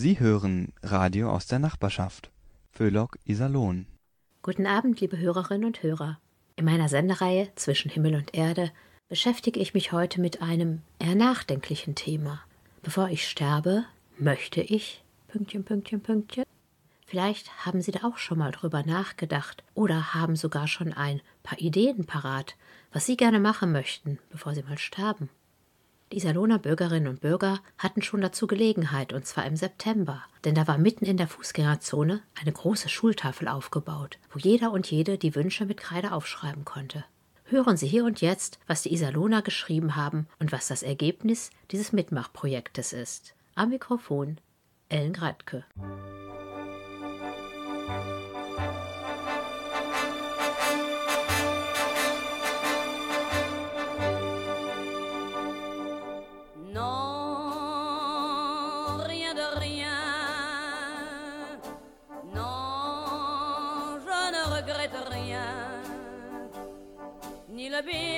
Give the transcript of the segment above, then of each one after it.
Sie hören Radio aus der Nachbarschaft. Föhlock Iserlohn. Guten Abend, liebe Hörerinnen und Hörer. In meiner Sendereihe Zwischen Himmel und Erde beschäftige ich mich heute mit einem eher nachdenklichen Thema. Bevor ich sterbe, möchte ich. Pünktchen, Pünktchen, Pünktchen. Vielleicht haben Sie da auch schon mal drüber nachgedacht oder haben sogar schon ein paar Ideen parat, was Sie gerne machen möchten, bevor Sie mal sterben. Die Iserlohner Bürgerinnen und Bürger hatten schon dazu Gelegenheit, und zwar im September, denn da war mitten in der Fußgängerzone eine große Schultafel aufgebaut, wo jeder und jede die Wünsche mit Kreide aufschreiben konnte. Hören Sie hier und jetzt, was die Iserlohner geschrieben haben und was das Ergebnis dieses Mitmachprojektes ist. Am Mikrofon Ellen Gradke. the bin.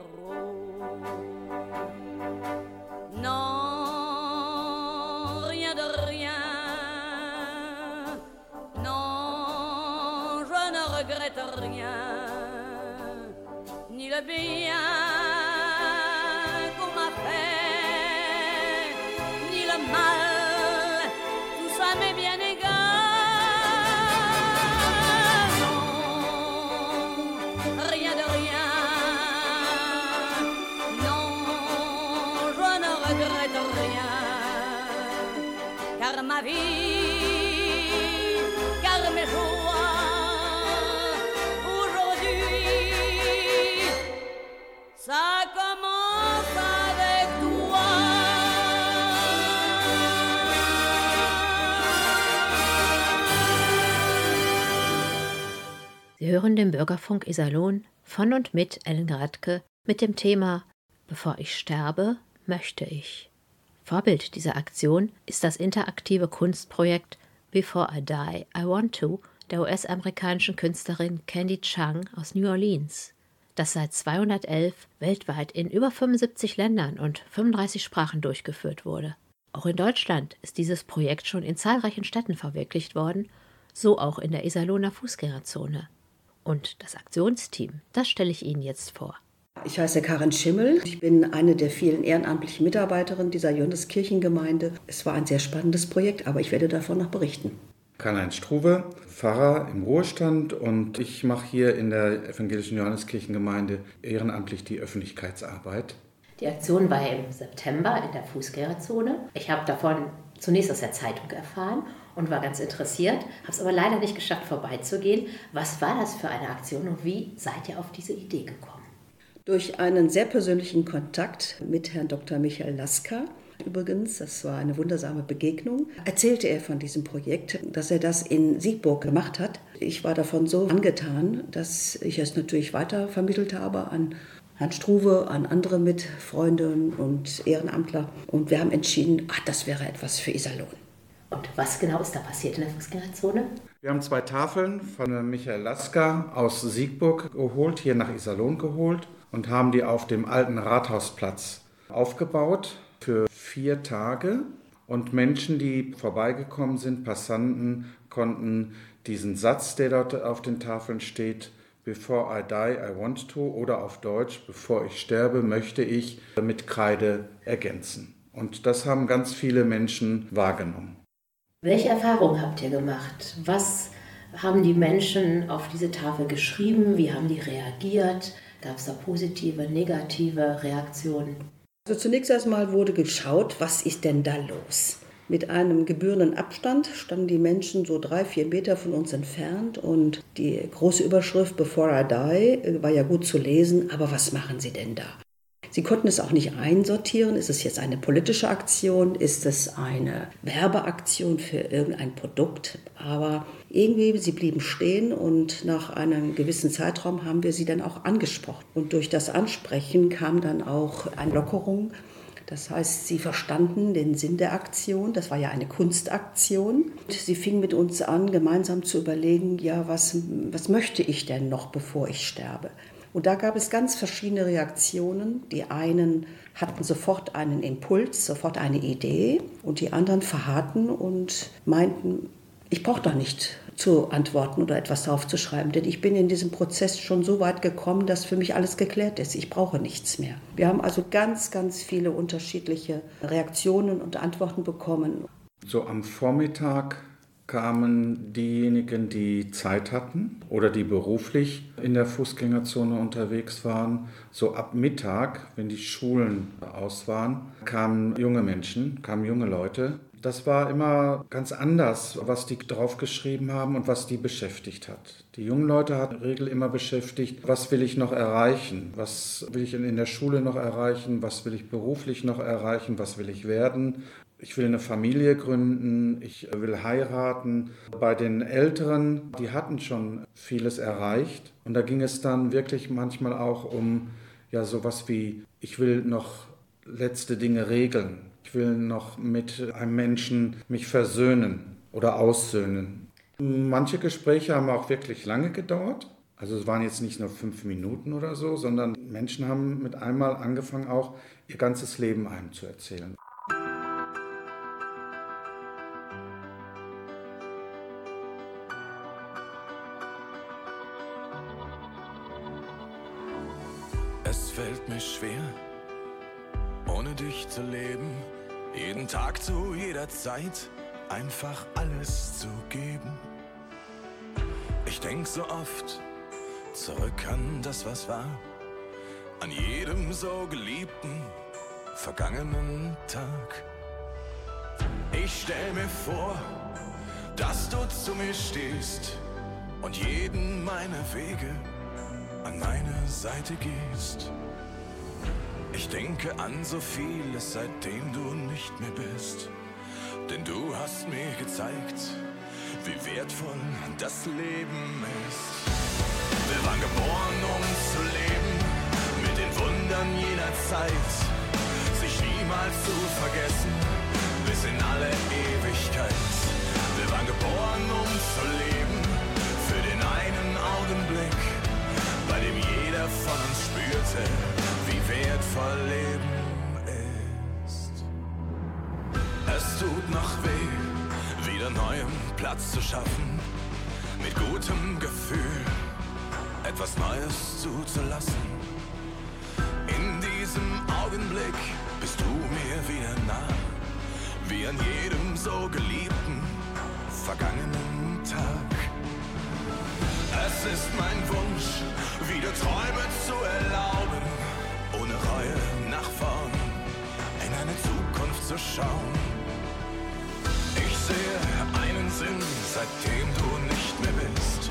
Hören den Bürgerfunk Iserlohn von und mit Ellen Gradke mit dem Thema Bevor ich sterbe, möchte ich. Vorbild dieser Aktion ist das interaktive Kunstprojekt Before I Die, I Want to der US-amerikanischen Künstlerin Candy Chung aus New Orleans das seit 211 weltweit in über 75 Ländern und 35 Sprachen durchgeführt wurde. Auch in Deutschland ist dieses Projekt schon in zahlreichen Städten verwirklicht worden, so auch in der Iserlohner Fußgängerzone. Und das Aktionsteam, das stelle ich Ihnen jetzt vor. Ich heiße Karin Schimmel. Ich bin eine der vielen ehrenamtlichen Mitarbeiterinnen dieser Johanneskirchengemeinde. Es war ein sehr spannendes Projekt, aber ich werde davon noch berichten. Karl-Heinz Struve, Pfarrer im Ruhestand und ich mache hier in der evangelischen Johanneskirchengemeinde ehrenamtlich die Öffentlichkeitsarbeit. Die Aktion war im September in der Fußgängerzone. Ich habe davon zunächst aus der Zeitung erfahren und war ganz interessiert, habe es aber leider nicht geschafft, vorbeizugehen. Was war das für eine Aktion und wie seid ihr auf diese Idee gekommen? Durch einen sehr persönlichen Kontakt mit Herrn Dr. Michael Lasker übrigens, das war eine wundersame Begegnung, erzählte er von diesem Projekt, dass er das in Siegburg gemacht hat. Ich war davon so angetan, dass ich es natürlich weiter vermittelt habe an Herrn Struve, an andere Mitfreunde und Ehrenamtler. Und wir haben entschieden, ach, das wäre etwas für Iserlohn. Und was genau ist da passiert in der Fußgängerzone? Wir haben zwei Tafeln von Michael Lasker aus Siegburg geholt, hier nach Iserlohn geholt und haben die auf dem alten Rathausplatz aufgebaut für vier Tage und Menschen, die vorbeigekommen sind, Passanten, konnten diesen Satz, der dort auf den Tafeln steht, Before I die, I want to oder auf Deutsch, bevor ich sterbe, möchte ich mit Kreide ergänzen. Und das haben ganz viele Menschen wahrgenommen. Welche Erfahrungen habt ihr gemacht? Was haben die Menschen auf diese Tafel geschrieben? Wie haben die reagiert? Gab es da positive, negative Reaktionen? Also zunächst einmal wurde geschaut, was ist denn da los? Mit einem gebührenden Abstand standen die Menschen so drei, vier Meter von uns entfernt und die große Überschrift Before I Die war ja gut zu lesen, aber was machen sie denn da? Sie konnten es auch nicht einsortieren. Ist es jetzt eine politische Aktion? Ist es eine Werbeaktion für irgendein Produkt? Aber irgendwie, sie blieben stehen und nach einem gewissen Zeitraum haben wir sie dann auch angesprochen. Und durch das Ansprechen kam dann auch eine Lockerung. Das heißt, sie verstanden den Sinn der Aktion. Das war ja eine Kunstaktion. Sie fingen mit uns an, gemeinsam zu überlegen, ja, was, was möchte ich denn noch, bevor ich sterbe? Und da gab es ganz verschiedene Reaktionen. Die einen hatten sofort einen Impuls, sofort eine Idee und die anderen verharrten und meinten, ich brauche da nicht zu antworten oder etwas drauf zu schreiben, denn ich bin in diesem Prozess schon so weit gekommen, dass für mich alles geklärt ist. Ich brauche nichts mehr. Wir haben also ganz, ganz viele unterschiedliche Reaktionen und Antworten bekommen. So am Vormittag kamen diejenigen, die Zeit hatten oder die beruflich in der Fußgängerzone unterwegs waren. So ab Mittag, wenn die Schulen aus waren, kamen junge Menschen, kamen junge Leute. Das war immer ganz anders, was die draufgeschrieben haben und was die beschäftigt hat. Die jungen Leute hatten in der Regel immer beschäftigt, was will ich noch erreichen? Was will ich in der Schule noch erreichen? Was will ich beruflich noch erreichen? Was will ich werden? Ich will eine Familie gründen, ich will heiraten. Bei den Älteren, die hatten schon vieles erreicht. Und da ging es dann wirklich manchmal auch um ja sowas wie, ich will noch letzte Dinge regeln. Ich will noch mit einem Menschen mich versöhnen oder aussöhnen. Manche Gespräche haben auch wirklich lange gedauert. Also es waren jetzt nicht nur fünf Minuten oder so, sondern Menschen haben mit einmal angefangen, auch ihr ganzes Leben einem zu erzählen. Schwer, ohne dich zu leben, jeden Tag zu jeder Zeit einfach alles zu geben. Ich denk so oft zurück an das, was war, an jedem so geliebten, vergangenen Tag. Ich stell mir vor, dass du zu mir stehst und jeden meiner Wege an meine Seite gehst. Ich denke an so vieles, seitdem du nicht mehr bist. Denn du hast mir gezeigt, wie wertvoll das Leben ist. Wir waren geboren, um zu leben, mit den Wundern jener Zeit. Sich niemals zu vergessen, bis in alle Ewigkeit. Wir waren geboren, um zu leben, für den einen Augenblick, bei dem jeder von uns spürte, wertvoll Leben ist. Es tut noch weh, wieder neuem Platz zu schaffen, mit gutem Gefühl etwas Neues zuzulassen. In diesem Augenblick bist du mir wieder nah, wie an jedem so geliebten, vergangenen Tag. Es ist mein Wunsch, wieder Träume zu erlauben ohne Reue nach vorn in eine Zukunft zu schauen. Ich sehe einen Sinn, seitdem du nicht mehr bist,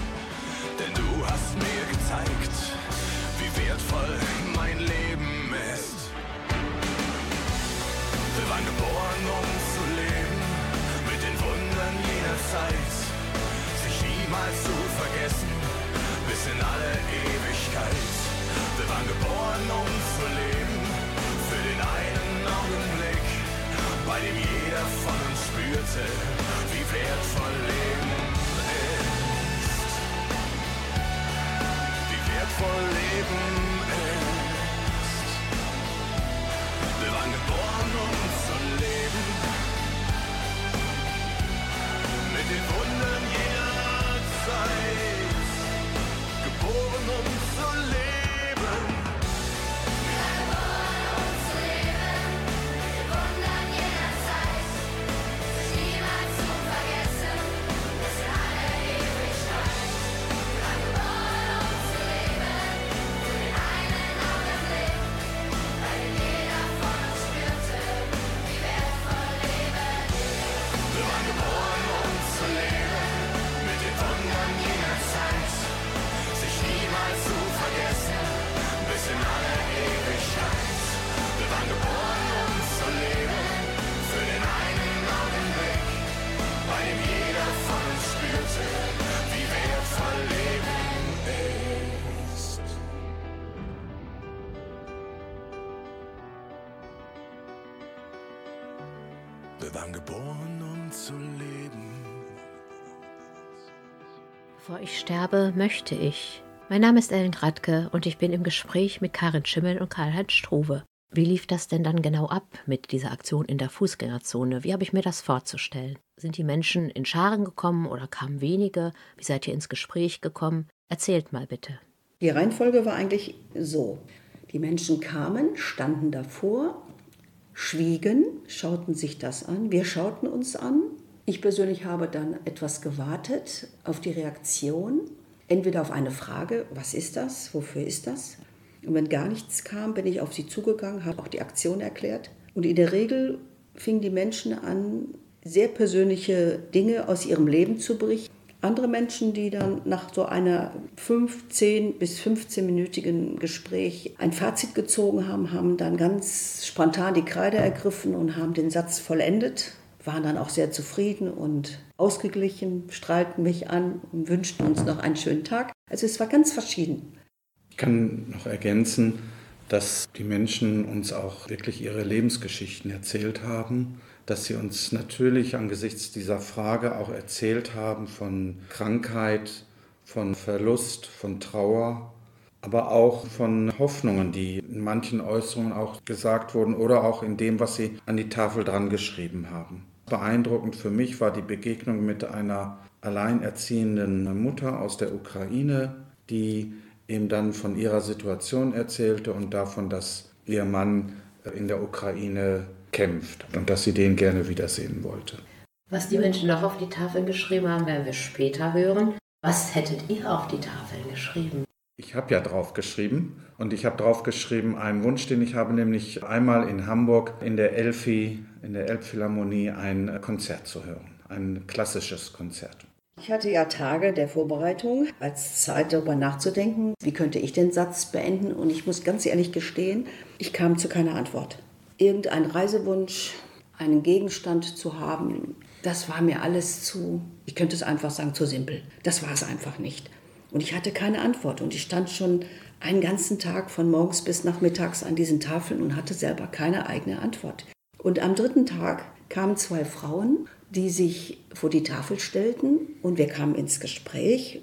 denn du hast mir gezeigt, wie wertvoll mein Leben ist. Wir waren geboren, um zu leben, mit den Wundern jener Zeit, sich niemals zu vergessen, bis in alle Ewigkeit. Wir waren geboren, um zu leben, für den einen Augenblick, bei dem jeder von uns spürte, wie wertvoll Leben ist. Wie wertvoll Leben ist. Wir waren geboren, um zu leben, mit den Wundern geboren um zu leben. Bevor ich sterbe, möchte ich. Mein Name ist Ellen Radke und ich bin im Gespräch mit Karin Schimmel und Karl-Heinz Struve. Wie lief das denn dann genau ab mit dieser Aktion in der Fußgängerzone? Wie habe ich mir das vorzustellen? Sind die Menschen in Scharen gekommen oder kamen wenige? Wie seid ihr ins Gespräch gekommen? Erzählt mal bitte. Die Reihenfolge war eigentlich so. Die Menschen kamen, standen davor, schwiegen, schauten sich das an. Wir schauten uns an. Ich persönlich habe dann etwas gewartet auf die Reaktion. Entweder auf eine Frage, was ist das, wofür ist das? Und wenn gar nichts kam, bin ich auf sie zugegangen, habe auch die Aktion erklärt. Und in der Regel fingen die Menschen an, sehr persönliche Dinge aus ihrem Leben zu berichten. Andere Menschen, die dann nach so einer 15 bis 15-minütigen Gespräch ein Fazit gezogen haben, haben dann ganz spontan die Kreide ergriffen und haben den Satz vollendet, waren dann auch sehr zufrieden und ausgeglichen, strahlten mich an und wünschten uns noch einen schönen Tag. Also es war ganz verschieden. Ich kann noch ergänzen, dass die Menschen uns auch wirklich ihre Lebensgeschichten erzählt haben, dass sie uns natürlich angesichts dieser Frage auch erzählt haben von Krankheit, von Verlust, von Trauer, aber auch von Hoffnungen, die in manchen Äußerungen auch gesagt wurden oder auch in dem, was sie an die Tafel dran geschrieben haben. Beeindruckend für mich war die Begegnung mit einer alleinerziehenden Mutter aus der Ukraine, die ihm dann von ihrer Situation erzählte und davon, dass ihr Mann in der Ukraine kämpft und dass sie den gerne wiedersehen wollte. Was die Menschen noch auf die Tafeln geschrieben haben, werden wir später hören. Was hättet ihr auf die Tafeln geschrieben? Ich habe ja drauf geschrieben und ich habe drauf geschrieben einen Wunsch, den ich habe, nämlich einmal in Hamburg in der Elfi, in der Elbphilharmonie ein Konzert zu hören, ein klassisches Konzert. Ich hatte ja Tage der Vorbereitung als Zeit darüber nachzudenken, wie könnte ich den Satz beenden und ich muss ganz ehrlich gestehen, ich kam zu keiner Antwort. Irgendein Reisewunsch, einen Gegenstand zu haben, das war mir alles zu, ich könnte es einfach sagen, zu simpel. Das war es einfach nicht. Und ich hatte keine Antwort und ich stand schon einen ganzen Tag von morgens bis nachmittags an diesen Tafeln und hatte selber keine eigene Antwort. Und am dritten Tag kamen zwei Frauen die sich vor die Tafel stellten und wir kamen ins Gespräch.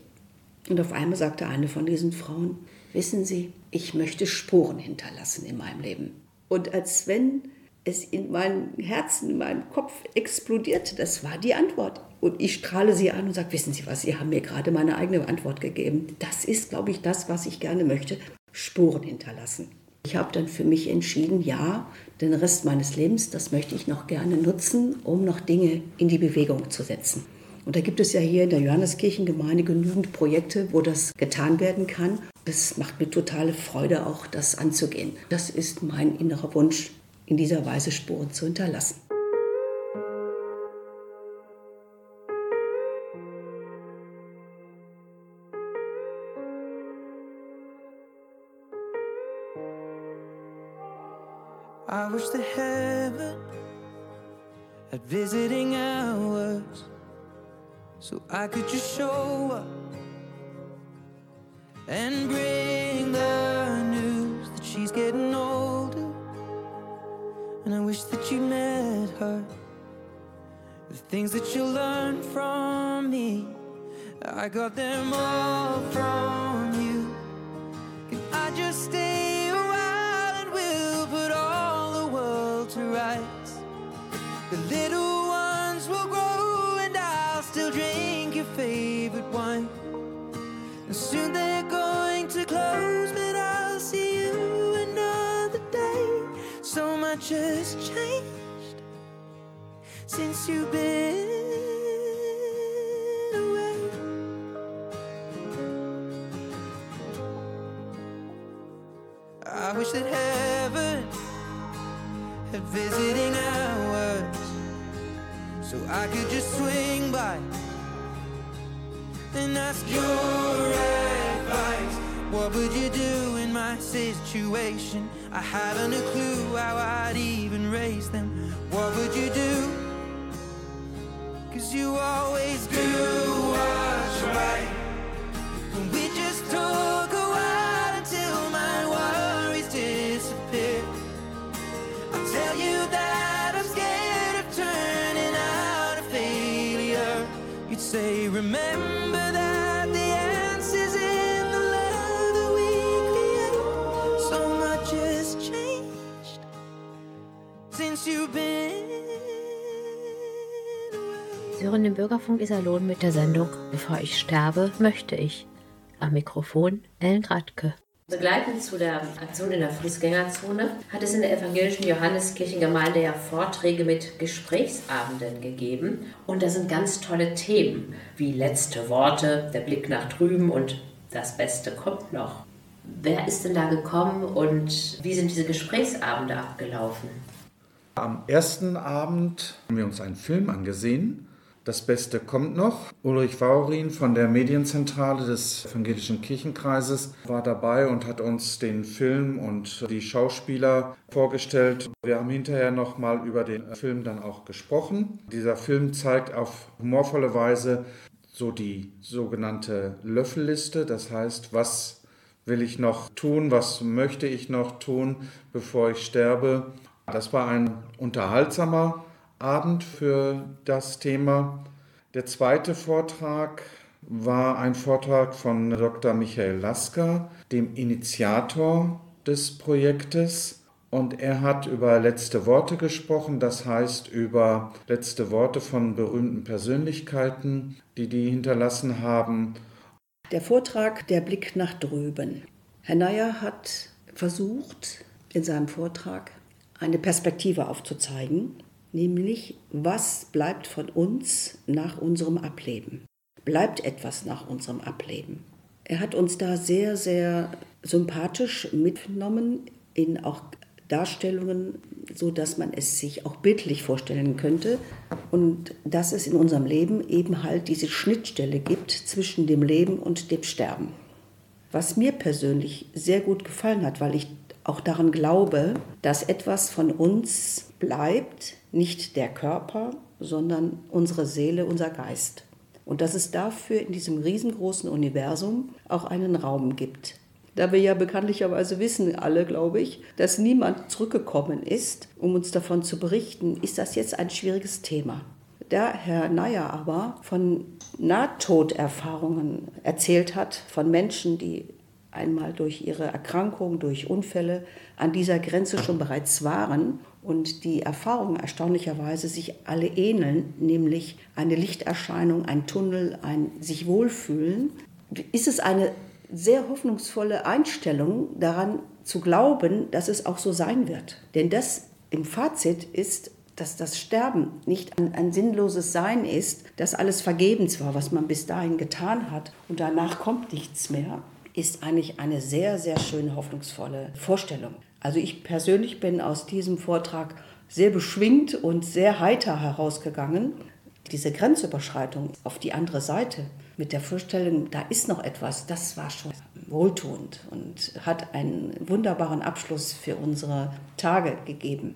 Und auf einmal sagte eine von diesen Frauen, wissen Sie, ich möchte Spuren hinterlassen in meinem Leben. Und als wenn es in meinem Herzen, in meinem Kopf explodierte, das war die Antwort. Und ich strahle sie an und sage, wissen Sie was, Sie haben mir gerade meine eigene Antwort gegeben. Das ist, glaube ich, das, was ich gerne möchte, Spuren hinterlassen. Ich habe dann für mich entschieden, ja, den Rest meines Lebens, das möchte ich noch gerne nutzen, um noch Dinge in die Bewegung zu setzen. Und da gibt es ja hier in der Johanneskirchengemeinde genügend Projekte, wo das getan werden kann. Es macht mir totale Freude, auch das anzugehen. Das ist mein innerer Wunsch, in dieser Weise Spuren zu hinterlassen. I wish that heaven had visiting hours so I could just show up and bring the news that she's getting older. And I wish that you met her. The things that you learned from me, I got them all from soon they're going to close, but I'll see you another day. So much has changed since you've been away. I wish that heaven had visiting hours so I could just swing by and ask your advice. What would you do in my situation? I haven't a clue how I'd even raise them. What would you do? Cause you always do what's right. Say, Remember that the answer's in the love that we create. So much has changed since you've been hören den Bürgerfunk Iserlohn mit der Sendung Bevor ich sterbe, möchte ich. Am Mikrofon Ellen Radke. Begleitend zu der Aktion in der Fußgängerzone hat es in der evangelischen Johanneskirchengemeinde ja Vorträge mit Gesprächsabenden gegeben. Und da sind ganz tolle Themen wie letzte Worte, der Blick nach drüben und das Beste kommt noch. Wer ist denn da gekommen und wie sind diese Gesprächsabende abgelaufen? Am ersten Abend haben wir uns einen Film angesehen. Das Beste kommt noch. Ulrich Waurin von der Medienzentrale des Evangelischen Kirchenkreises war dabei und hat uns den Film und die Schauspieler vorgestellt. Wir haben hinterher noch mal über den Film dann auch gesprochen. Dieser Film zeigt auf humorvolle Weise so die sogenannte Löffelliste, das heißt, was will ich noch tun, was möchte ich noch tun, bevor ich sterbe. Das war ein unterhaltsamer Abend für das Thema. Der zweite Vortrag war ein Vortrag von Dr. Michael Lasker, dem Initiator des Projektes. Und er hat über letzte Worte gesprochen, das heißt über letzte Worte von berühmten Persönlichkeiten, die die hinterlassen haben. Der Vortrag Der Blick nach drüben. Herr Neyer hat versucht, in seinem Vortrag eine Perspektive aufzuzeigen, nämlich was bleibt von uns nach unserem Ableben? Bleibt etwas nach unserem Ableben? Er hat uns da sehr, sehr sympathisch mitgenommen in auch Darstellungen, so dass man es sich auch bildlich vorstellen könnte und dass es in unserem Leben eben halt diese Schnittstelle gibt zwischen dem Leben und dem Sterben. Was mir persönlich sehr gut gefallen hat, weil ich auch daran glaube, dass etwas von uns bleibt, nicht der Körper, sondern unsere Seele, unser Geist. Und dass es dafür in diesem riesengroßen Universum auch einen Raum gibt. Da wir ja bekanntlicherweise wissen, alle glaube ich, dass niemand zurückgekommen ist, um uns davon zu berichten, ist das jetzt ein schwieriges Thema. Da Herr Neyer aber von Nahtoderfahrungen erzählt hat, von Menschen, die einmal durch ihre Erkrankung, durch Unfälle an dieser Grenze schon bereits waren und die Erfahrungen erstaunlicherweise sich alle ähneln, nämlich eine Lichterscheinung, ein Tunnel, ein sich wohlfühlen, ist es eine sehr hoffnungsvolle Einstellung daran zu glauben, dass es auch so sein wird. Denn das im Fazit ist, dass das Sterben nicht ein, ein, sinnloses Sein ist, dass alles vergebens war, was man bis dahin getan hat und danach kommt nichts mehr, ist eigentlich eine sehr, sehr schöne, hoffnungsvolle Vorstellung. Also ich persönlich bin aus diesem Vortrag sehr beschwingt und sehr heiter herausgegangen. Diese Grenzüberschreitung auf die andere Seite mit der Vorstellung, da ist noch etwas, das war schon wohltuend und hat einen wunderbaren Abschluss für unsere Tage gegeben.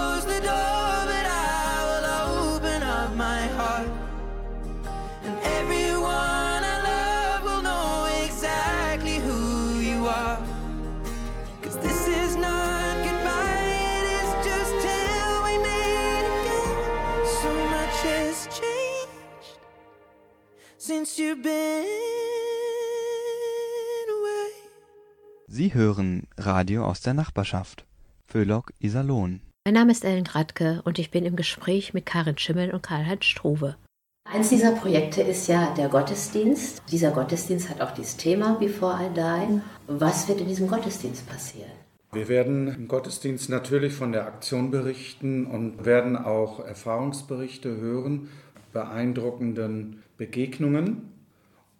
Sie hören Radio aus der Nachbarschaft. Föhlock Iserlohn. Mein Name ist Ellen Radke und ich bin im Gespräch mit Karin Schimmel und Karl-Heinz Struve. Eins dieser Projekte ist ja der Gottesdienst. Dieser Gottesdienst hat auch dieses Thema Before I Die. Was wird in diesem Gottesdienst passieren? Wir werden im Gottesdienst natürlich von der Aktion berichten und werden auch Erfahrungsberichte hören, beeindruckenden Begegnungen.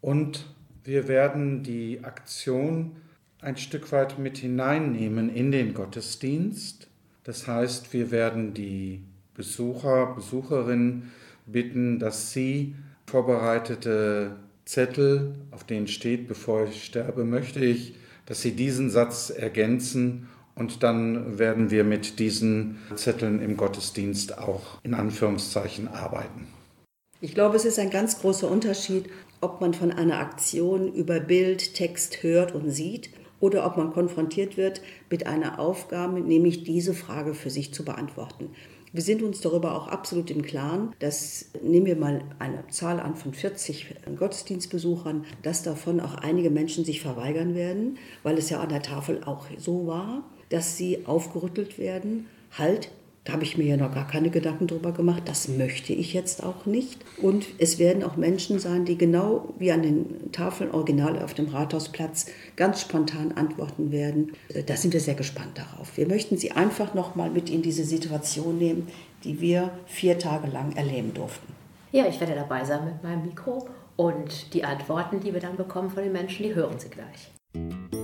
Und wir werden die Aktion ein Stück weit mit hineinnehmen in den Gottesdienst. Das heißt, wir werden die Besucher, Besucherinnen bitten, dass sie vorbereitete Zettel, auf denen steht, bevor ich sterbe, möchte ich, dass sie diesen Satz ergänzen und dann werden wir mit diesen Zetteln im Gottesdienst auch in Anführungszeichen arbeiten. Ich glaube, es ist ein ganz großer Unterschied, ob man von einer Aktion über Bild, Text hört und sieht oder ob man konfrontiert wird mit einer Aufgabe, nämlich diese Frage für sich zu beantworten. Wir sind uns darüber auch absolut im Klaren, dass, nehmen wir mal eine Zahl an von 40 Gottesdienstbesuchern, dass davon auch einige Menschen sich verweigern werden, weil es ja an der Tafel auch so war, dass sie aufgerüttelt werden. Halt, da habe ich mir ja noch gar keine Gedanken drüber gemacht. Das möchte ich jetzt auch nicht. Und es werden auch Menschen sein, die genau wie an den Tafeln original auf dem Rathausplatz ganz spontan antworten werden. Da sind wir sehr gespannt darauf. Wir möchten Sie einfach noch mal mit in diese Situation nehmen, die wir vier Tage lang erleben durften. Ja, ich werde dabei sein mit meinem Mikro und die Antworten, die wir dann bekommen von den Menschen, die hören Sie gleich.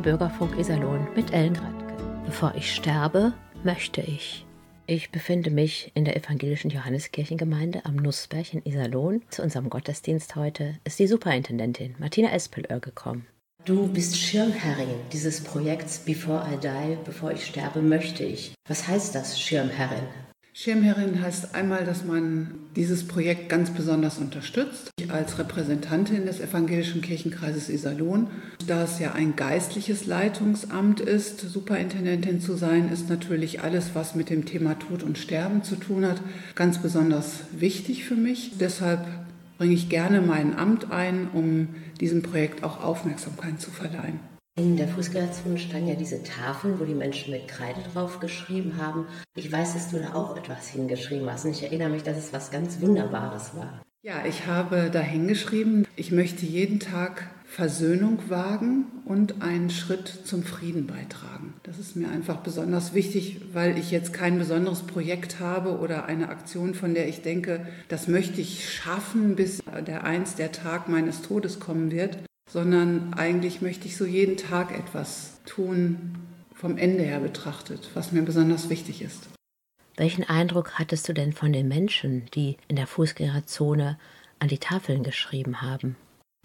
Den Bürgerfunk Iserlohn mit Ellen Radke. Bevor ich sterbe, möchte ich. Ich befinde mich in der evangelischen Johanneskirchengemeinde am Nussberg in Iserlohn. Zu unserem Gottesdienst heute ist die Superintendentin Martina Espelöhr gekommen. Du bist Schirmherrin dieses Projekts Before I Die, bevor ich sterbe, möchte ich. Was heißt das, Schirmherrin? Schirmherrin heißt einmal, dass man dieses Projekt ganz besonders unterstützt. Ich als Repräsentantin des Evangelischen Kirchenkreises Iserlohn, da es ja ein geistliches Leitungsamt ist, Superintendentin zu sein, ist natürlich alles, was mit dem Thema Tod und Sterben zu tun hat, ganz besonders wichtig für mich. Deshalb bringe ich gerne mein Amt ein, um diesem Projekt auch Aufmerksamkeit zu verleihen. In der Fußgängerzone standen ja diese Tafeln, wo die Menschen mit Kreide drauf geschrieben haben. Ich weiß, dass du da auch etwas hingeschrieben hast und ich erinnere mich, dass es was ganz Wunderbares war. Ja, ich habe da hingeschrieben, ich möchte jeden Tag Versöhnung wagen und einen Schritt zum Frieden beitragen. Das ist mir einfach besonders wichtig, weil ich jetzt kein besonderes Projekt habe oder eine Aktion, von der ich denke, das möchte ich schaffen, bis der einst der Tag meines Todes kommen wird, sondern eigentlich möchte ich so jeden Tag etwas tun, vom Ende her betrachtet, was mir besonders wichtig ist. Welchen Eindruck hattest du denn von den Menschen, die in der Fußgängerzone an die Tafeln geschrieben haben?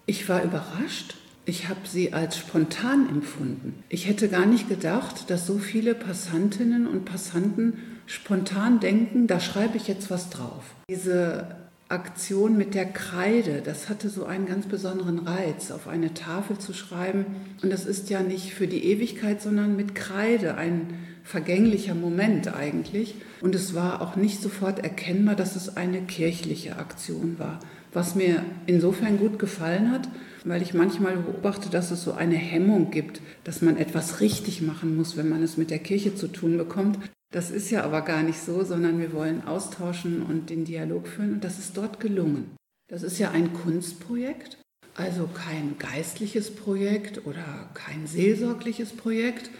Ich war überrascht. Ich habe sie als spontan empfunden. Ich hätte gar nicht gedacht, dass so viele Passantinnen und Passanten spontan denken, da schreibe ich jetzt was drauf. Diese Aktion mit der Kreide, das hatte so einen ganz besonderen Reiz, auf eine Tafel zu schreiben. Und das ist ja nicht für die Ewigkeit, sondern mit Kreide, ein vergänglicher Moment eigentlich. Und es war auch nicht sofort erkennbar, dass es eine kirchliche Aktion war. Was mir insofern gut gefallen hat, weil ich manchmal beobachte, dass es so eine Hemmung gibt, dass man etwas richtig machen muss, wenn man es mit der Kirche zu tun bekommt. Das ist ja aber gar nicht so, sondern wir wollen austauschen und den Dialog führen und das ist dort gelungen. Das ist ja ein Kunstprojekt, also kein geistliches Projekt oder kein seelsorgliches Projekt.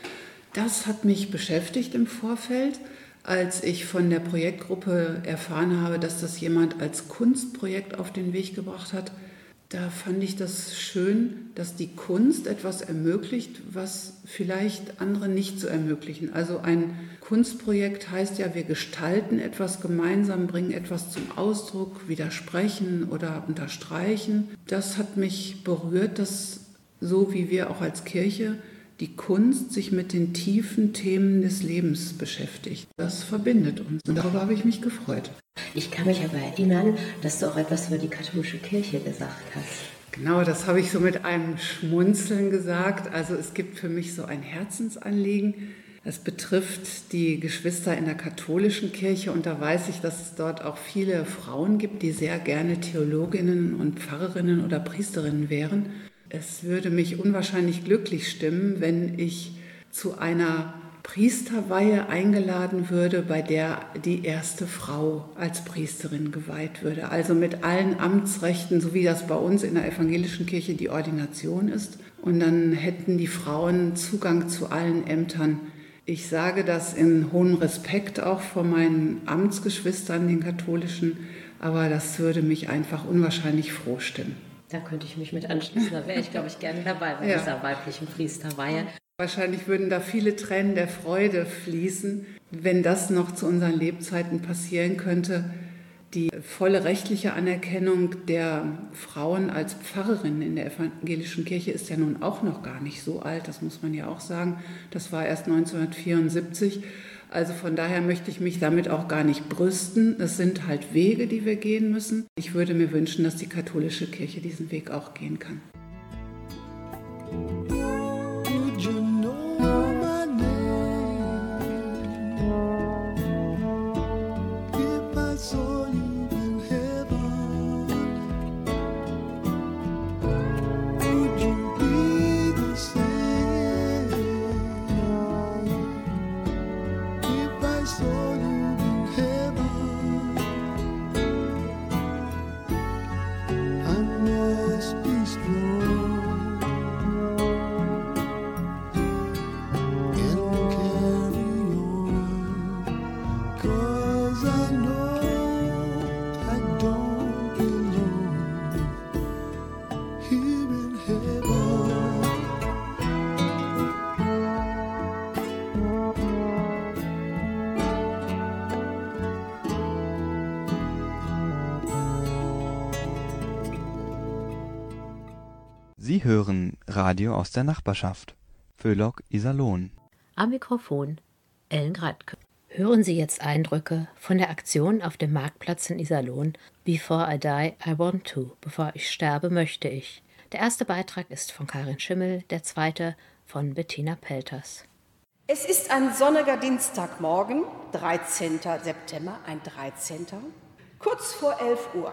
Das hat mich beschäftigt im Vorfeld, als ich von der Projektgruppe erfahren habe, dass das jemand als Kunstprojekt auf den Weg gebracht hat. Da fand ich das schön, dass die Kunst etwas ermöglicht, was vielleicht andere nicht so ermöglichen. Also ein Kunstprojekt heißt ja, wir gestalten etwas gemeinsam, bringen etwas zum Ausdruck, widersprechen oder unterstreichen. Das hat mich berührt, dass so wie wir auch als Kirche die Kunst sich mit den tiefen Themen des Lebens beschäftigt. Das verbindet uns und darüber habe ich mich gefreut. Ich kann mich aber erinnern, dass du auch etwas über die katholische Kirche gesagt hast. Genau, das habe ich so mit einem Schmunzeln gesagt. Also es gibt für mich so ein Herzensanliegen. Es betrifft die Geschwister in der katholischen Kirche und da weiß ich, dass es dort auch viele Frauen gibt, die sehr gerne Theologinnen und Pfarrerinnen oder Priesterinnen wären. Es würde mich unwahrscheinlich glücklich stimmen, wenn ich zu einer Priesterweihe eingeladen würde, bei der die erste Frau als Priesterin geweiht würde. Also mit allen Amtsrechten, so wie das bei uns in der evangelischen Kirche die Ordination ist. Und dann hätten die Frauen Zugang zu allen Ämtern. Ich sage das in hohem Respekt auch vor meinen Amtsgeschwistern, den katholischen, aber das würde mich einfach unwahrscheinlich froh stimmen. Da könnte ich mich mit anschließen. Da wäre ich, glaube ich, gerne dabei bei ja. dieser weiblichen Priesterweihe. Wahrscheinlich würden da viele Tränen der Freude fließen, wenn das noch zu unseren Lebzeiten passieren könnte. Die volle rechtliche Anerkennung der Frauen als Pfarrerinnen in der evangelischen Kirche ist ja nun auch noch gar nicht so alt, das muss man ja auch sagen. Das war erst 1974. Also von daher möchte ich mich damit auch gar nicht brüsten. Es sind halt Wege, die wir gehen müssen. Ich würde mir wünschen, dass die katholische Kirche diesen Weg auch gehen kann. Hören Radio aus der Nachbarschaft. Föhlock Iserlohn. Am Mikrofon Ellen Gradke. Hören Sie jetzt Eindrücke von der Aktion auf dem Marktplatz in Iserlohn Before I Die, I Want To. Bevor ich sterbe, möchte ich. Der erste Beitrag ist von Karin Schimmel, der zweite von Bettina Pelters. Es ist ein sonniger Dienstagmorgen, 13. September, ein 13. Kurz vor 11 Uhr.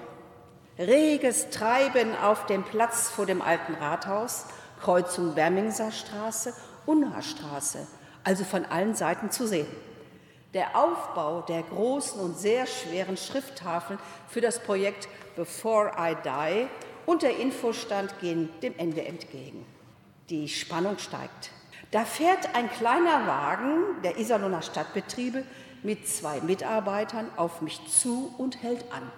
Reges Treiben auf dem Platz vor dem alten Rathaus, Kreuzung Wermingser Straße, Unharstraße, also von allen Seiten zu sehen. Der Aufbau der großen und sehr schweren Schrifttafeln für das Projekt Before I Die und der Infostand gehen dem Ende entgegen. Die Spannung steigt. Da fährt ein kleiner Wagen der Iserlohner Stadtbetriebe mit zwei Mitarbeitern auf mich zu und hält an.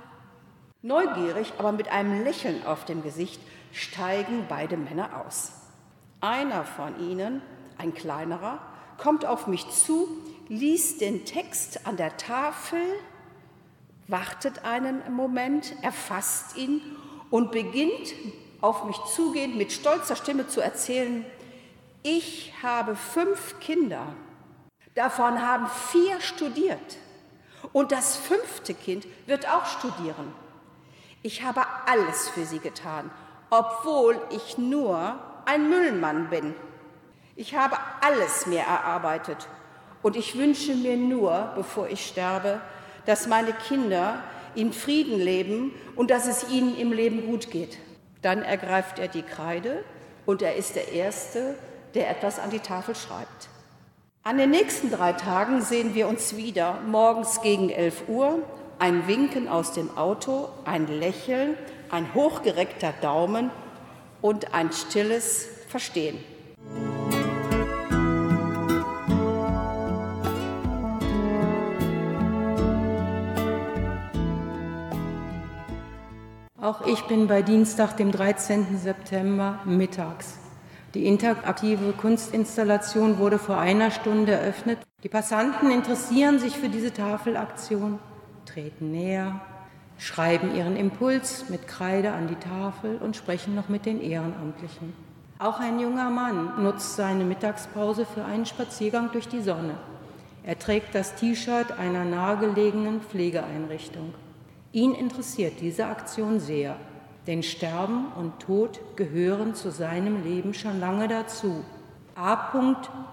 Neugierig, aber mit einem Lächeln auf dem Gesicht, steigen beide Männer aus. Einer von ihnen, ein kleinerer, kommt auf mich zu, liest den Text an der Tafel, wartet einen Moment, erfasst ihn und beginnt auf mich zugehend mit stolzer Stimme zu erzählen, ich habe fünf Kinder, davon haben vier studiert und das fünfte Kind wird auch studieren. Ich habe alles für sie getan, obwohl ich nur ein Müllmann bin. Ich habe alles mir erarbeitet und ich wünsche mir nur, bevor ich sterbe, dass meine Kinder in Frieden leben und dass es ihnen im Leben gut geht. Dann ergreift er die Kreide und er ist der Erste, der etwas an die Tafel schreibt. An den nächsten drei Tagen sehen wir uns wieder, morgens gegen 11 Uhr, ein Winken aus dem Auto, ein Lächeln, ein hochgereckter Daumen und ein stilles Verstehen. Auch ich bin bei Dienstag, dem 13. September, mittags. Die interaktive Kunstinstallation wurde vor einer Stunde eröffnet. Die Passanten interessieren sich für diese Tafelaktion, treten näher, schreiben ihren Impuls mit Kreide an die Tafel und sprechen noch mit den Ehrenamtlichen. Auch ein junger Mann nutzt seine Mittagspause für einen Spaziergang durch die Sonne. Er trägt das T-Shirt einer nahegelegenen Pflegeeinrichtung. Ihn interessiert diese Aktion sehr, denn Sterben und Tod gehören zu seinem Leben schon lange dazu. A.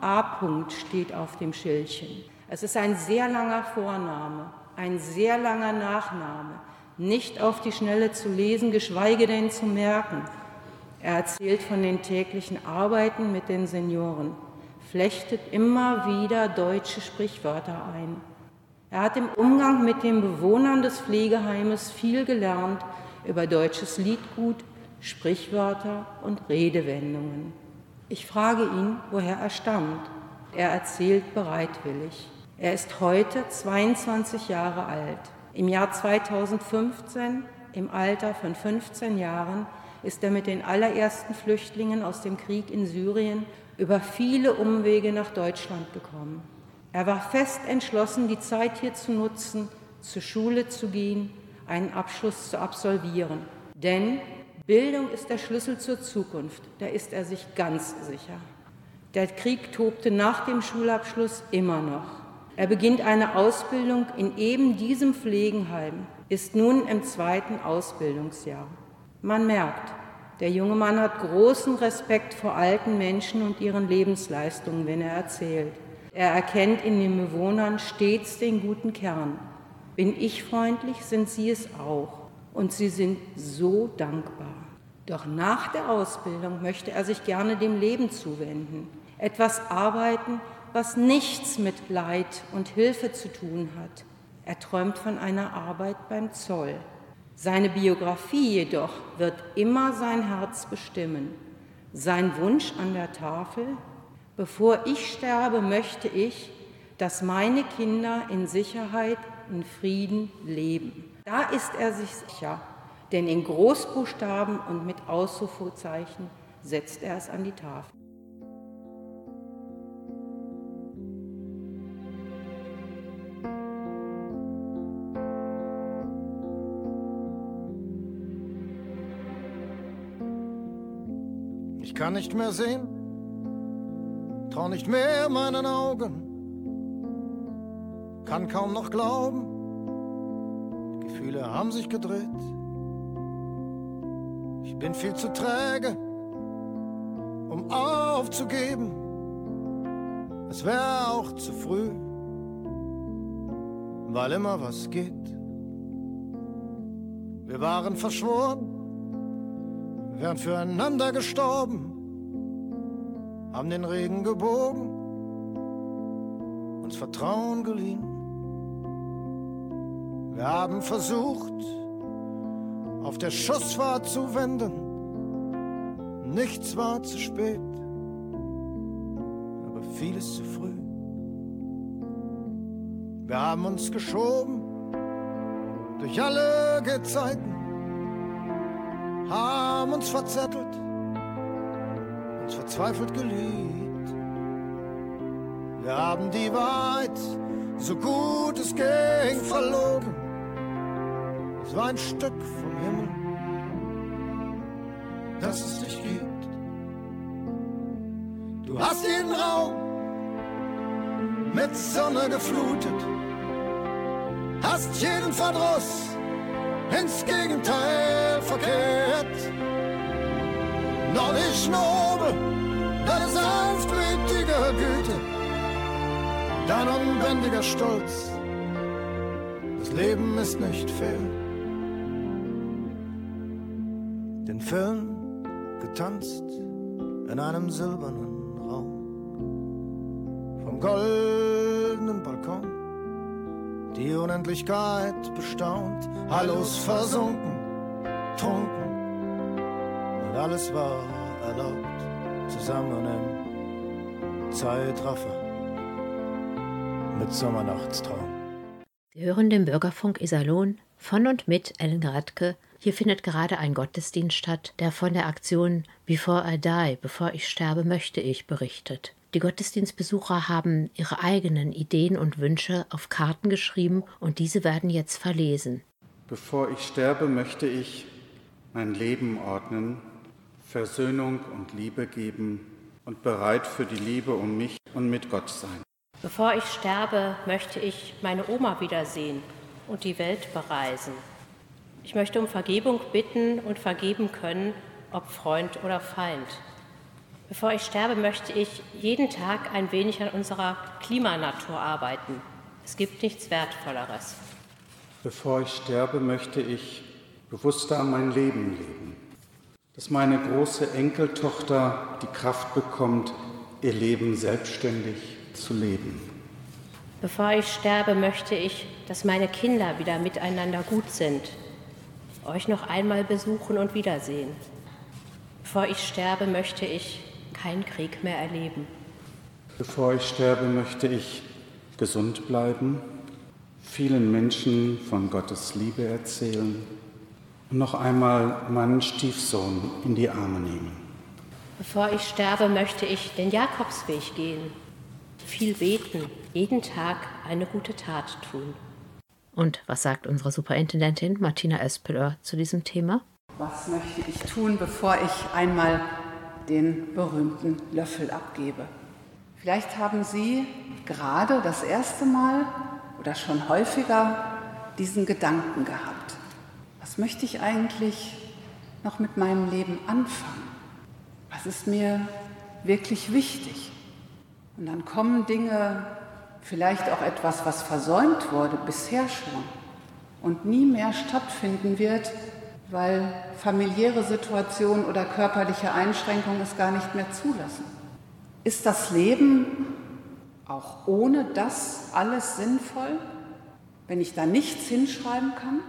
A. steht auf dem Schildchen. Es ist ein sehr langer Vorname, ein sehr langer Nachname, nicht auf die Schnelle zu lesen, geschweige denn zu merken. Er erzählt von den täglichen Arbeiten mit den Senioren, flechtet immer wieder deutsche Sprichwörter ein. Er hat im Umgang mit den Bewohnern des Pflegeheimes viel gelernt über deutsches Liedgut, Sprichwörter und Redewendungen. Ich frage ihn, woher er stammt. Er erzählt bereitwillig. Er ist heute 22 Jahre alt. Im Jahr 2015, im Alter von 15 Jahren, ist er mit den allerersten Flüchtlingen aus dem Krieg in Syrien über viele Umwege nach Deutschland gekommen. Er war fest entschlossen, die Zeit hier zu nutzen, zur Schule zu gehen, einen Abschluss zu absolvieren. Denn Bildung ist der Schlüssel zur Zukunft, da ist er sich ganz sicher. Der Krieg tobte nach dem Schulabschluss immer noch. Er beginnt eine Ausbildung in eben diesem Pflegenheim, ist nun im zweiten Ausbildungsjahr. Man merkt, der junge Mann hat großen Respekt vor alten Menschen und ihren Lebensleistungen, wenn er erzählt. Er erkennt in den Bewohnern stets den guten Kern. Bin ich freundlich, sind sie es auch. Und sie sind so dankbar. Doch nach der Ausbildung möchte er sich gerne dem Leben zuwenden. Etwas arbeiten, was nichts mit Leid und Hilfe zu tun hat. Er träumt von einer Arbeit beim Zoll. Seine Biografie jedoch wird immer sein Herz bestimmen. Sein Wunsch an der Tafel, Bevor ich sterbe, möchte ich, dass meine Kinder in Sicherheit, in Frieden leben. Da ist er sich sicher, denn in Großbuchstaben und mit Ausrufezeichen setzt er es an die Tafel. Kann nicht mehr sehen, trau nicht mehr meinen Augen, kann kaum noch glauben, die Gefühle haben sich gedreht. Ich bin viel zu träge, um aufzugeben. Es wäre auch zu früh, weil immer was geht. Wir waren verschworen, wären füreinander gestorben, haben den Regen gebogen, uns Vertrauen geliehen. Wir haben versucht, auf der Schussfahrt zu wenden. Nichts war zu spät, aber vieles zu früh. Wir haben uns geschoben durch alle Gezeiten, haben uns verzettelt, verzweifelt geliebt. Wir haben die Wahrheit, so gut es ging, verlogen. Es war ein Stück vom Himmel, das es dich gibt. Du hast jeden Raum mit Sonne geflutet, hast jeden Verdruss ins Gegenteil verkehrt. Noch nicht nobel, deine sanftmütige Güte, dein unbändiger Stolz. Das Leben ist nicht fair. Den Film getanzt in einem silbernen Raum. Vom goldenen Balkon die Unendlichkeit bestaunt, Hallos versunken, trunken und alles war erlaubt, zusammen im Zeitraffer mit Sommernachtstraum. Sie hören den Bürgerfunk Iserlohn von und mit Ellen Gradke. Hier findet gerade ein Gottesdienst statt, der von der Aktion Before I Die, bevor ich sterbe, möchte ich berichtet. Die Gottesdienstbesucher haben ihre eigenen Ideen und Wünsche auf Karten geschrieben und diese werden jetzt verlesen. Bevor ich sterbe, möchte ich mein Leben ordnen, Versöhnung und Liebe geben und bereit für die Liebe um mich und mit Gott sein. Bevor ich sterbe, möchte ich meine Oma wiedersehen und die Welt bereisen. Ich möchte um Vergebung bitten und vergeben können, ob Freund oder Feind. Bevor ich sterbe, möchte ich jeden Tag ein wenig an unserer Klimanatur arbeiten. Es gibt nichts Wertvolleres. Bevor ich sterbe, möchte ich bewusster mein Leben leben. Dass meine große Enkeltochter die Kraft bekommt, ihr Leben selbstständig zu leben. Bevor ich sterbe, möchte ich, dass meine Kinder wieder miteinander gut sind, euch noch einmal besuchen und wiedersehen. Bevor ich sterbe, möchte ich keinen Krieg mehr erleben. Bevor ich sterbe, möchte ich gesund bleiben, vielen Menschen von Gottes Liebe erzählen und noch einmal meinen Stiefsohn in die Arme nehmen. Bevor ich sterbe, möchte ich den Jakobsweg gehen, viel beten, jeden Tag eine gute Tat tun. Und was sagt unsere Superintendentin Martina Espelör zu diesem Thema? Was möchte ich tun, bevor ich einmal den berühmten Löffel abgebe? Vielleicht haben Sie gerade das erste Mal oder schon häufiger diesen Gedanken gehabt. Was möchte ich eigentlich noch mit meinem Leben anfangen? Was ist mir wirklich wichtig? Und dann kommen Dinge, vielleicht auch etwas, was versäumt wurde bisher schon und nie mehr stattfinden wird, weil familiäre Situationen oder körperliche Einschränkungen es gar nicht mehr zulassen. Ist das Leben auch ohne das alles sinnvoll, wenn ich da nichts hinschreiben kann,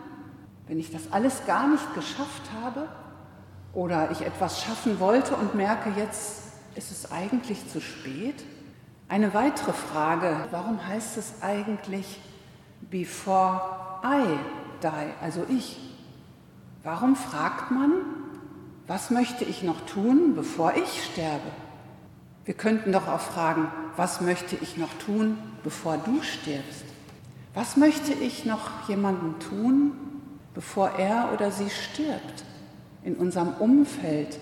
wenn ich das alles gar nicht geschafft habe oder ich etwas schaffen wollte und merke, jetzt ist es eigentlich zu spät? Eine weitere Frage, warum heißt es eigentlich before I die, also ich? Warum fragt man, was möchte ich noch tun, bevor ich sterbe? Wir könnten doch auch fragen, was möchte ich noch tun, bevor du stirbst? Was möchte ich noch jemandem tun, bevor er oder sie stirbt? In unserem Umfeld,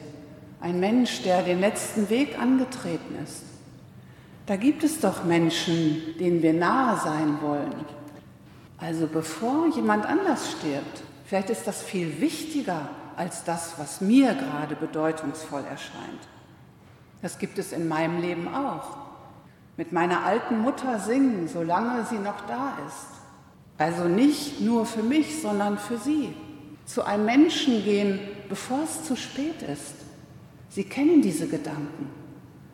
ein Mensch, der den letzten Weg angetreten ist. Da gibt es doch Menschen, denen wir nahe sein wollen. Also bevor jemand anders stirbt, vielleicht ist das viel wichtiger als das, was mir gerade bedeutungsvoll erscheint. Das gibt es in meinem Leben auch. Mit meiner alten Mutter singen, solange sie noch da ist. Also nicht nur für mich, sondern für sie. Zu einem Menschen gehen, bevor es zu spät ist. Sie kennen diese Gedanken.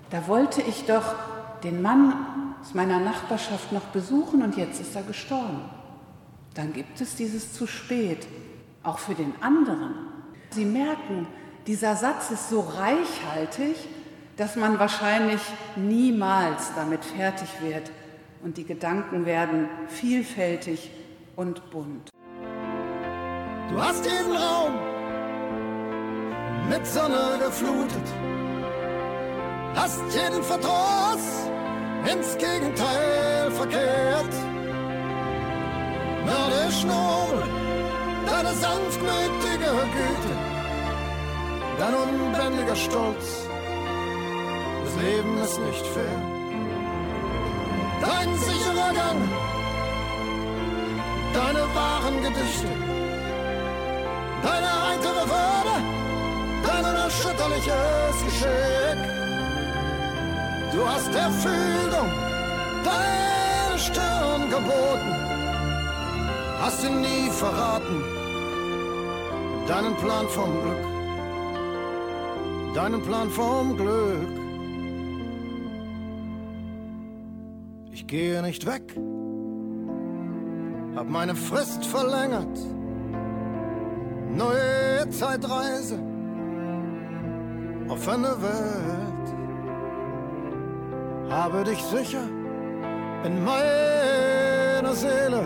Da wollte ich doch den Mann aus meiner Nachbarschaft noch besuchen und jetzt ist er gestorben. Dann gibt es dieses zu spät, auch für den anderen. Sie merken, dieser Satz ist so reichhaltig, dass man wahrscheinlich niemals damit fertig wird und die Gedanken werden vielfältig und bunt. Du hast jeden Raum mit Sonne geflutet, hast jeden Verdruss ins Gegenteil verkehrt. Mördisch Schnurr, deine sanftmütige Güte, dein unbändiger Stolz, das Leben ist nicht fair. Gang, deine wahren Gedichte, deine heitere Würde, dein unerschütterliches Geschick. Du hast der Fügung deine Stirn geboten, hast ihn nie verraten, deinen Plan vom Glück, deinen Plan vom Glück. Gehe nicht weg, hab meine Frist verlängert, neue Zeitreise, offene Welt. Habe dich sicher in meiner Seele.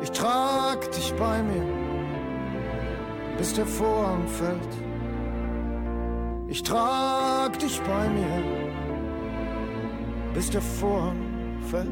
Ich trag dich bei mir, bis der Vorhang fällt. Ich trag dich bei mir, bis der Vorhang fällt.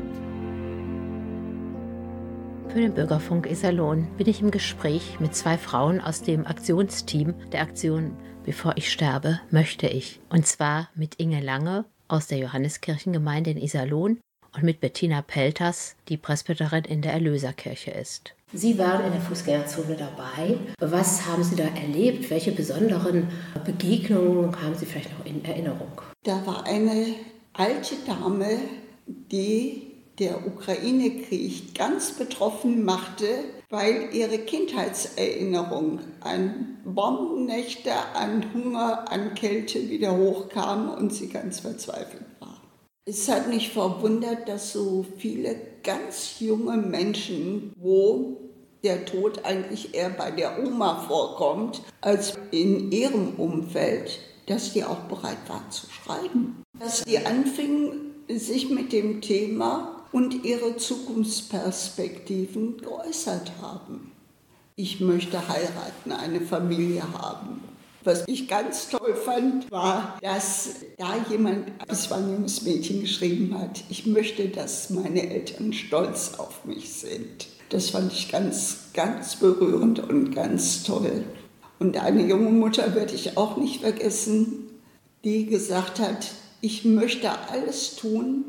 Für den Bürgerfunk Iserlohn bin ich im Gespräch mit zwei Frauen aus dem Aktionsteam der Aktion Bevor ich sterbe, möchte ich. Und zwar mit Inge Lange aus der Johanneskirchengemeinde in Iserlohn und mit Bettina Pelters, die Presbyterin in der Erlöserkirche ist. Sie waren in der Fußgängerzone dabei. Was haben Sie da erlebt? Welche besonderen Begegnungen haben Sie vielleicht noch in Erinnerung? Da war eine alte Dame, die der Ukraine-Krieg ganz betroffen machte, weil ihre Kindheitserinnerung an Bombennächte, an Hunger, an Kälte wieder hochkam und sie ganz verzweifelt war. Es hat mich verwundert, dass so viele ganz junge Menschen, wo der Tod eigentlich eher bei der Oma vorkommt als in ihrem Umfeld, dass die auch bereit waren zu schreiben. Dass die anfingen, sich mit dem Thema und ihre Zukunftsperspektiven geäußert haben. Ich möchte heiraten, eine Familie haben. Was ich ganz toll fand, war, dass da jemand, es war ein junges Mädchen, geschrieben hat, ich möchte, dass meine Eltern stolz auf mich sind. Das fand ich ganz, ganz berührend und ganz toll. Und eine junge Mutter werde ich auch nicht vergessen, die gesagt hat, ich möchte alles tun,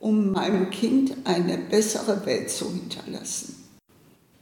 um meinem Kind eine bessere Welt zu hinterlassen.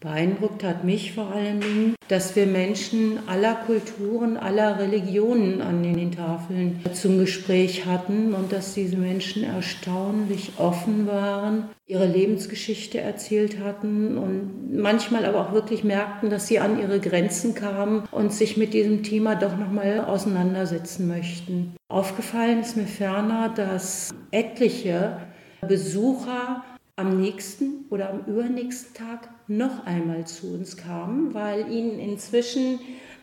Beeindruckt hat mich vor allen Dingen, dass wir Menschen aller Kulturen, aller Religionen an den Tafeln zum Gespräch hatten und dass diese Menschen erstaunlich offen waren, ihre Lebensgeschichte erzählt hatten und manchmal aber auch wirklich merkten, dass sie an ihre Grenzen kamen und sich mit diesem Thema doch nochmal auseinandersetzen möchten. Aufgefallen ist mir ferner, dass etliche Besucher am nächsten oder am übernächsten Tag noch einmal zu uns kamen, weil ihnen inzwischen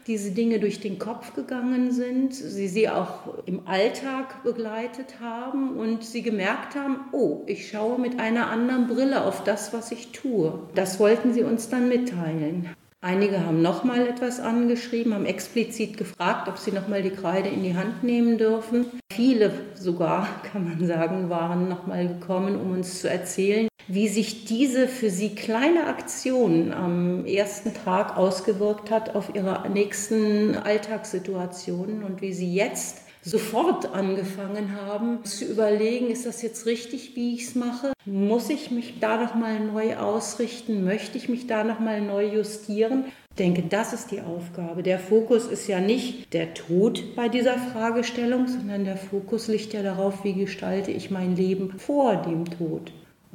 diese Dinge durch den Kopf gegangen sind, sie sie auch im Alltag begleitet haben und sie gemerkt haben, oh, ich schaue mit einer anderen Brille auf das, was ich tue. Das wollten sie uns dann mitteilen. Einige haben nochmal etwas angeschrieben, haben explizit gefragt, ob sie nochmal die Kreide in die Hand nehmen dürfen. Viele sogar, kann man sagen, waren nochmal gekommen, um uns zu erzählen, wie sich diese für sie kleine Aktion am ersten Tag ausgewirkt hat auf ihre nächsten Alltagssituationen und wie sie jetzt sofort angefangen haben zu überlegen, ist das jetzt richtig, wie ich es mache? Muss ich mich da noch mal neu ausrichten? Möchte ich mich da noch mal neu justieren? Ich denke, das ist die Aufgabe. Der Fokus ist ja nicht der Tod bei dieser Fragestellung, sondern der Fokus liegt ja darauf, wie gestalte ich mein Leben vor dem Tod.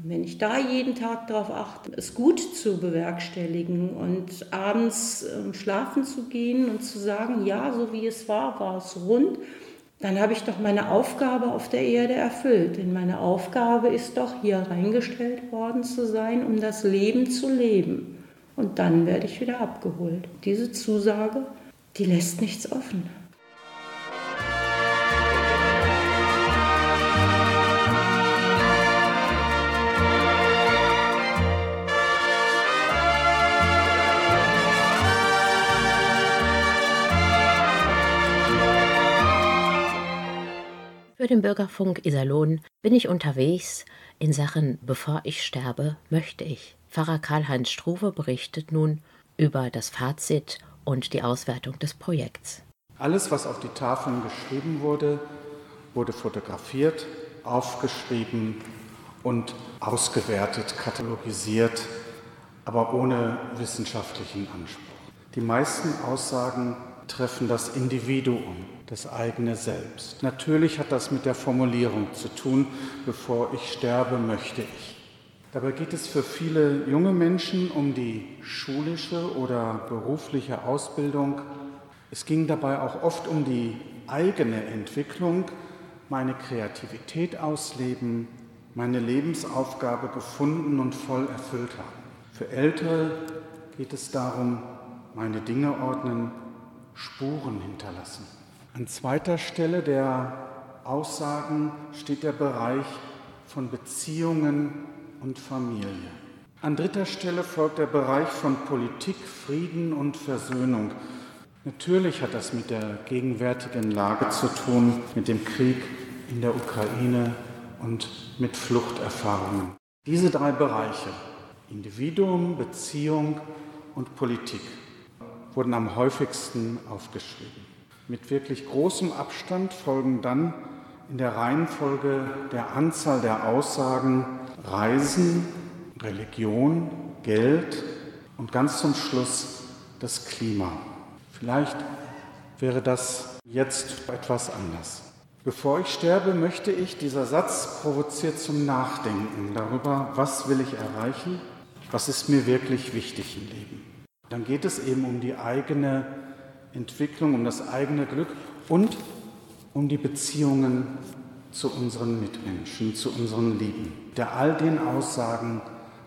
Wenn ich da jeden Tag darauf achte, es gut zu bewerkstelligen und abends ähm, schlafen zu gehen und zu sagen, ja, so wie es war, war es rund, dann habe ich doch meine Aufgabe auf der Erde erfüllt. Denn meine Aufgabe ist doch, hier reingestellt worden zu sein, um das Leben zu leben. Und dann werde ich wieder abgeholt. Diese Zusage, die lässt nichts offen. Für den Bürgerfunk Iserlohn bin ich unterwegs in Sachen Bevor ich sterbe, möchte ich. Pfarrer Karl-Heinz Struve berichtet nun über das Fazit und die Auswertung des Projekts. Alles, was auf die Tafeln geschrieben wurde, wurde fotografiert, aufgeschrieben und ausgewertet, katalogisiert, aber ohne wissenschaftlichen Anspruch. Die meisten Aussagen treffen das Individuum, das eigene Selbst. Natürlich hat das mit der Formulierung zu tun, bevor ich sterbe, möchte ich. Dabei geht es für viele junge Menschen um die schulische oder berufliche Ausbildung. Es ging dabei auch oft um die eigene Entwicklung, meine Kreativität ausleben, meine Lebensaufgabe gefunden und voll erfüllt haben. Für Ältere geht es darum, meine Dinge ordnen, Spuren hinterlassen. An zweiter Stelle der Aussagen steht der Bereich von Beziehungen und Familie. An dritter Stelle folgt der Bereich von Politik, Frieden und Versöhnung. Natürlich hat das mit der gegenwärtigen Lage zu tun, mit dem Krieg in der Ukraine und mit Fluchterfahrungen. Diese drei Bereiche, Individuum, Beziehung und Politik, wurden am häufigsten aufgeschrieben. Mit wirklich großem Abstand folgen dann in der Reihenfolge der Anzahl der Aussagen Reisen, Religion, Geld und ganz zum Schluss das Klima. Vielleicht wäre das jetzt etwas anders. Bevor ich sterbe, möchte ich, dieser Satz provoziert zum Nachdenken darüber, was will ich erreichen, was ist mir wirklich wichtig im Leben. Dann geht es eben um die eigene Entwicklung, um das eigene Glück und um die Beziehungen zu unseren Mitmenschen, zu unseren Lieben. Der all den Aussagen,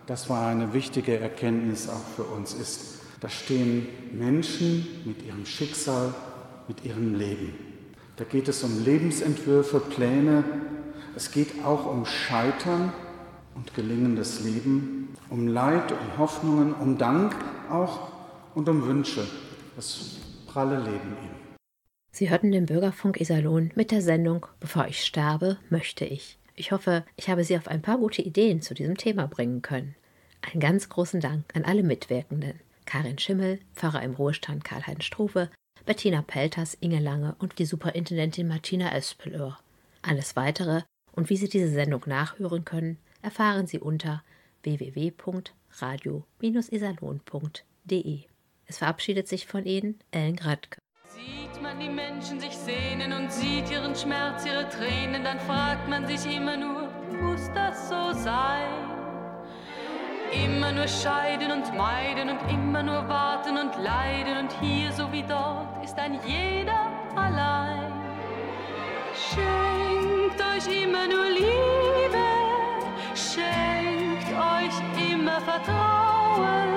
das war eine wichtige Erkenntnis auch für uns, ist, da stehen Menschen mit ihrem Schicksal, mit ihrem Leben. Da geht es um Lebensentwürfe, Pläne. Es geht auch um Scheitern und gelingendes Leben, um Leid, um Hoffnungen, um Dank auch und um Wünsche, das pralle Leben ihm. Sie hörten den Bürgerfunk Iserlohn mit der Sendung Bevor ich sterbe, möchte ich. Ich hoffe, ich habe Sie auf ein paar gute Ideen zu diesem Thema bringen können. Einen ganz großen Dank an alle Mitwirkenden. Karin Schimmel, Pfarrer im Ruhestand Karl-Heinz Struve, Bettina Pelters, Inge Lange und die Superintendentin Martina Espelöhr. Alles weitere und wie Sie diese Sendung nachhören können, erfahren Sie unter www.radio-iserlohn.de. Es verabschiedet sich von Ihnen Ellen Gradke. Sieht man die Menschen sich sehnen und sieht ihren Schmerz, ihre Tränen, dann fragt man sich immer nur, muss das so sein? Immer nur scheiden und meiden und immer nur warten und leiden und hier so wie dort ist ein jeder allein. Schenkt euch immer nur Liebe, schenkt euch immer Vertrauen.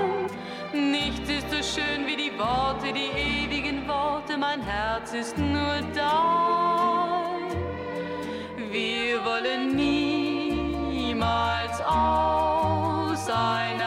Schön wie die Worte, die ewigen Worte, mein Herz ist nur dein. Wir wollen niemals auseinandergehen.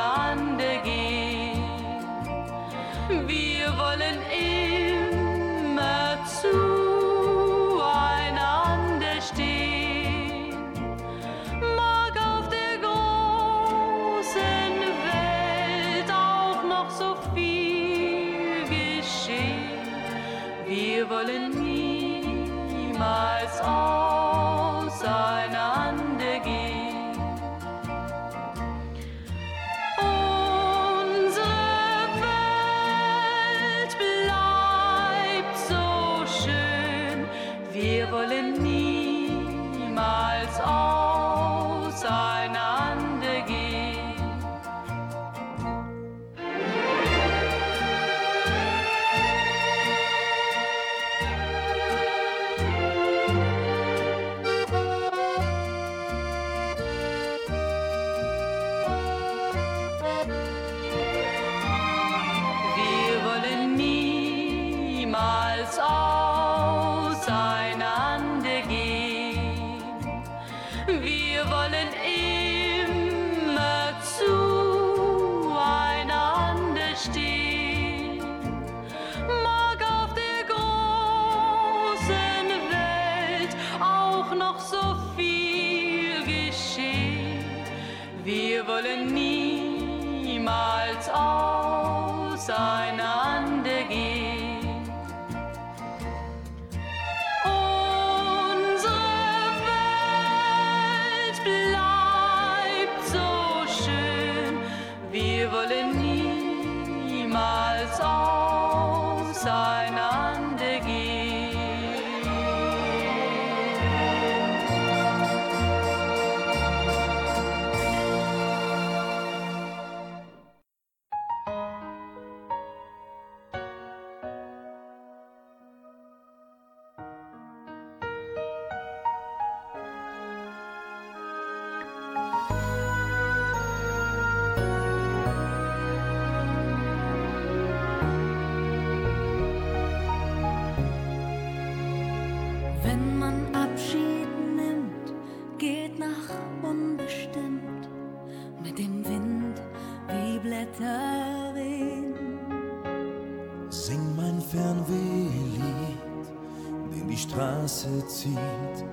Grenze zieht.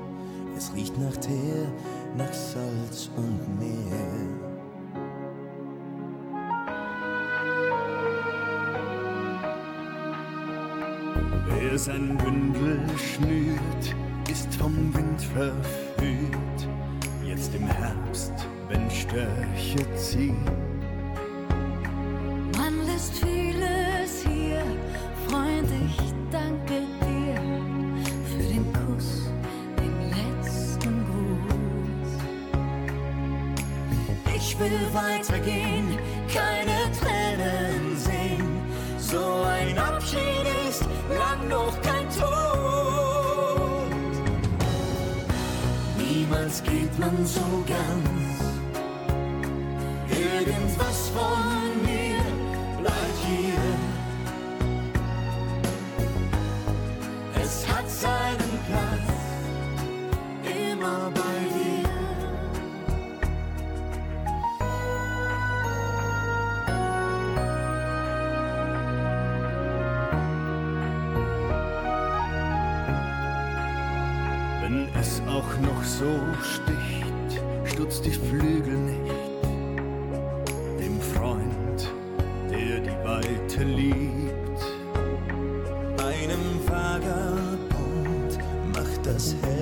Es riecht nach Teer, nach Salz und Meer. Wer sein Bündel schnürt, ist vom Wind verführt. Jetzt im Herbst, wenn Störche ziehen stutzt die Flügel nicht dem Freund, der die Weite liebt. Einem Vagabund macht das Herz.